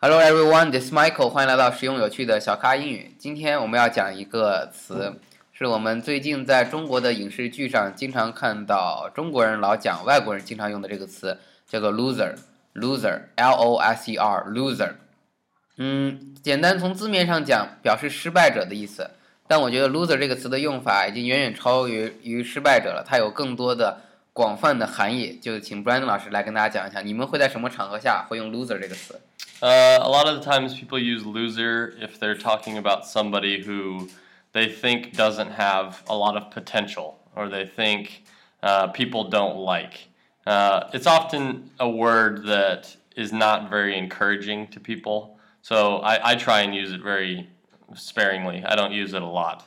Hello everyone, this is Michael，欢迎来到实用有趣的小咖英语。今天我们要讲一个词，是我们最近在中国的影视剧上经常看到中国人老讲，外国人经常用的这个词，叫做 loser，loser，L O S E R，loser。嗯，简单从字面上讲，表示失败者的意思。但我觉得 loser 这个词的用法已经远远超于于失败者了，它有更多的广泛的含义。就请 Brandon 老师来跟大家讲一下，你们会在什么场合下会用 loser 这个词？Uh, a lot of the times people use loser if they're talking about somebody who they think doesn't have a lot of potential or they think uh, people don't like. Uh, it's often a word that is not very encouraging to people. So I, I try and use it very sparingly. I don't use it a lot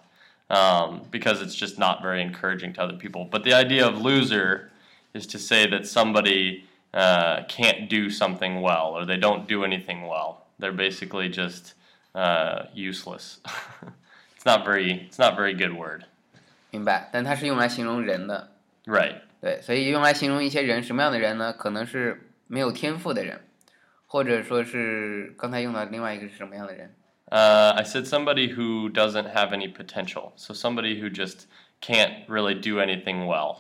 um, because it's just not very encouraging to other people. But the idea of loser is to say that somebody uh, can't do something well or they don't do anything well. They're basically just uh, useless. it's not very it's not very good word. 明白，但它是用来形容人的。 Right. 对，所以用来形容一些人什么样的人呢？可能是没有天赋的人，或者说是刚才用的另外一个是什么样的人？ Uh, I said somebody who doesn't have any potential. So somebody who just can't really do anything well.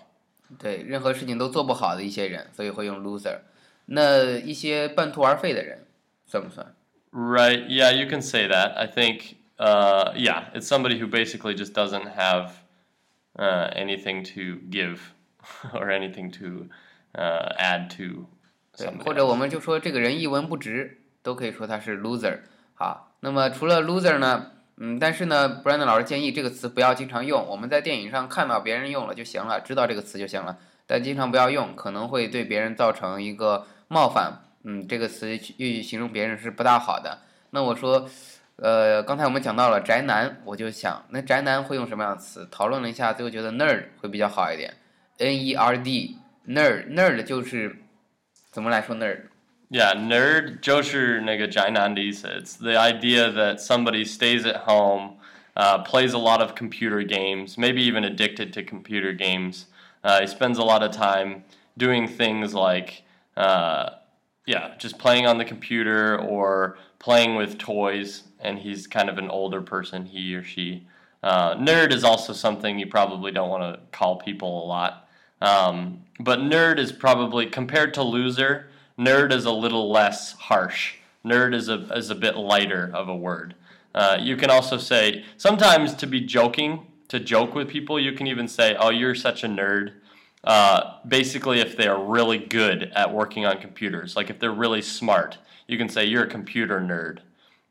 对，任何事情都做不好的一些人，所以会用 loser。那一些半途而废的人，算不算？ Right. Yeah, you can say that. I think. Uh, yeah, it's somebody who basically just doesn't have uh, anything to give or anything to uh, add to 对， somebody. 或者 else. 我们就说这个人一文不值，都可以说他是 loser。 好，那么除了 loser 呢，嗯，但是呢，Brandon 老师建议这个词不要经常用。我们在电影上看到别人用了就行了，知道这个词就行了，但经常不要用，可能会对别人造成一个冒犯。嗯，这个词去形容别人是不大好的。那我说，呃，刚才我们讲到了宅男，我就想，那宅男会用什么样的词？讨论了一下，最后觉得 nerd 会比较好一点。N E R D，nerd，nerd 就是怎么来说 nerd？Yeah, nerd 就是那个宅男的意思. It's the idea that somebody stays at home, uh, plays a lot of computer games, maybe even addicted to computer games. Uh, he spends a lot of time doing things like, uh, yeah, just playing on the computer or playing with toys, and he's kind of an older person, he or she. Uh, nerd is also something you probably don't want to call people a lot. Um, but nerd is probably, compared to loser, nerd is a little less harsh. Nerd is a, is a bit lighter of a word. Uh, you can also say, sometimes to be joking, to joke with people, you can even say, oh, you're such a nerd. Uh, basically, if they are really good at working on computers, like if they're really smart, you can say, you're a computer nerd.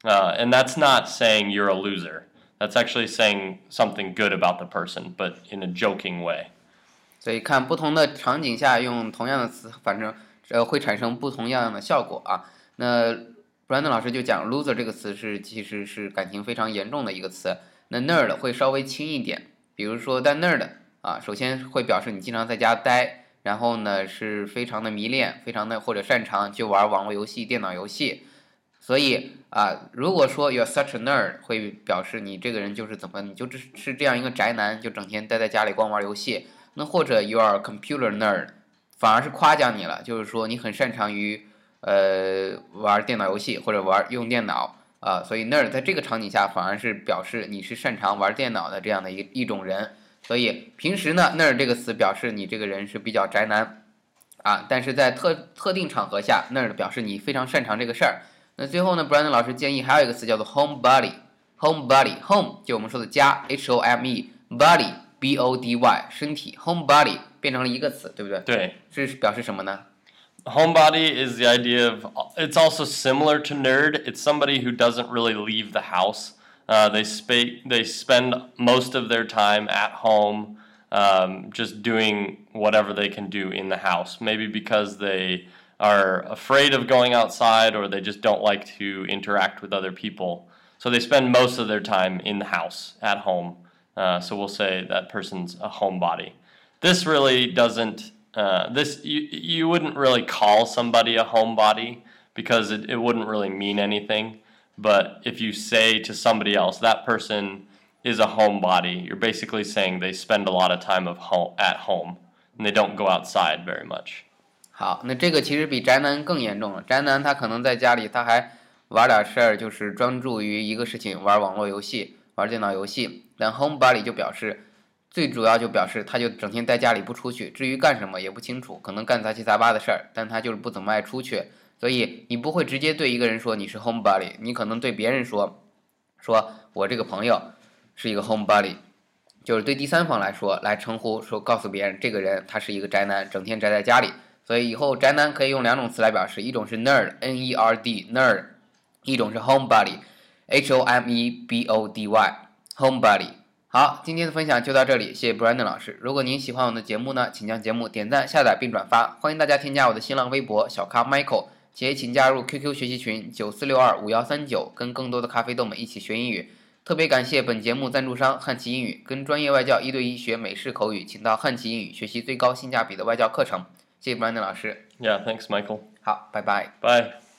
Uh, and that's not saying you're a loser. That's actually saying something good about the person, but in a joking way. 所以看不同的场景下用同样的词，反正 呃会产生不同样的效果啊。那 Brandon 老师就讲 loser 这个词是其实是感情非常严重的一个词。那 nerd 会稍微轻一点，比如说但 nerd 啊，首先会表示你经常在家待，然后呢是非常的迷恋，非常的或者擅长就玩网络游戏、电脑游戏。所以啊，如果说 you're such a nerd，会表示你这个人就是怎么，你就是是这样一个宅男，就整天待在家里光玩游戏。那或者 you are a computer nerd，反而是夸奖你了，就是说你很擅长于呃玩电脑游戏或者玩用电脑啊、所以 NER 在这个场景下反而是表示你是擅长玩电脑的这样的一一种人。所以平时呢，NER 这个词表示你这个人是比较宅男啊，但是在特特定场合下，NER 表示你非常擅长这个事儿。那最后呢，Brandon 老师建议还有一个词叫做 homebody，home body，home 就我们说的家，h o m e，body b o d y，身体，homebody 变成了一个词，对不对？对。是表示什么呢？ Homebody is the idea of, it's also similar to nerd. It's somebody who doesn't really leave the house. Uh, they, spa- they spend most of their time at home um, just doing whatever they can do in the house. Maybe because they are afraid of going outside or they just don't like to interact with other people. So they spend most of their time in the house, at home. Uh, so we'll say that person's a homebody. This really doesn't. Uh, this you you wouldn't really call somebody a homebody because it, it wouldn't really mean anything. But if you say to somebody else that person is a homebody, you're basically saying they spend a lot of time of home at home and they don't go outside very much. 好，那这个其实比宅男更严重了。宅男他可能在家里他还 玩点事儿就是专注于一个事情，玩网络游戏、 玩电脑游戏。但 homebody 就表示，最主要就表示他就整天在家里不出去，至于干什么也不清楚，可能干杂七杂八的事儿，但他就是不怎么爱出去。所以你不会直接对一个人说你是 homebody，你可能对别人说，说我这个朋友是一个 homebody，就是对第三方来说来称呼说告诉别人这个人他是一个宅男，整天宅在家里。所以以后宅男可以用两种词来表示，一种是 nerd，n-e-r-d，nerd。一种是 homebody homebody，h o m e b o d y，homebody。好，今天的分享就到这里，谢谢 Brandon 老师。如果您喜欢我的节目呢，请将节目点赞、下载并转发。欢迎大家添加我的新浪微博小咖 Michael，且请加入 QQ 学习群九四六二五幺三九，跟更多的咖啡豆们一起学英语。特别感谢本节目赞助商汉奇英语，跟专业外教一对一学美式口语，请到汉奇英语学习最高性价比的外教课程。谢谢 Brandon 老师。Yeah, thanks, Michael. 好，拜拜。Bye.